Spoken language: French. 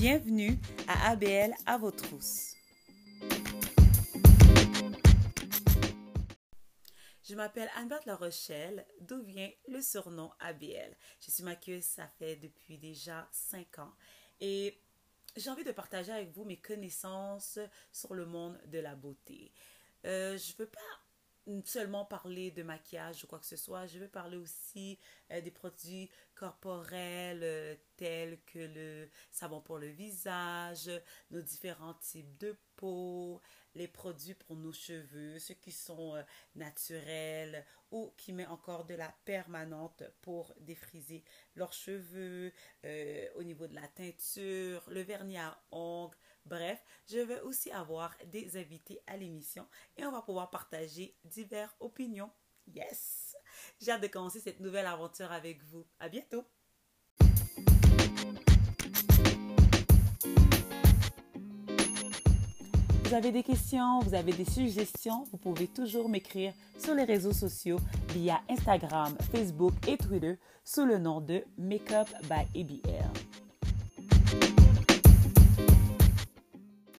Bienvenue à ABL à vos trousses. Je m'appelle Anne-Berthe La Rochelle, d'où vient le surnom ABL. Je suis maquilleuse, ça fait depuis déjà 5 ans. Et j'ai envie de partager avec vous mes connaissances sur le monde de la beauté. Euh, je ne veux pas seulement parler de maquillage ou quoi que ce soit. Je veux parler aussi euh, des produits corporels euh, tels que le savon pour le visage, nos différents types de peau, les produits pour nos cheveux, ceux qui sont euh, naturels ou qui mettent encore de la permanente pour défriser leurs cheveux, au niveau de la teinture, le vernis à ongles, Bref, je vais aussi avoir des invités à l'émission et on va pouvoir partager diverses opinions. Yes! J'ai hâte de commencer cette nouvelle aventure avec vous. À bientôt! Vous avez des questions, vous avez des suggestions, vous pouvez toujours m'écrire sur les réseaux sociaux via Instagram, Facebook et Twitter sous le nom de Makeup by ABL.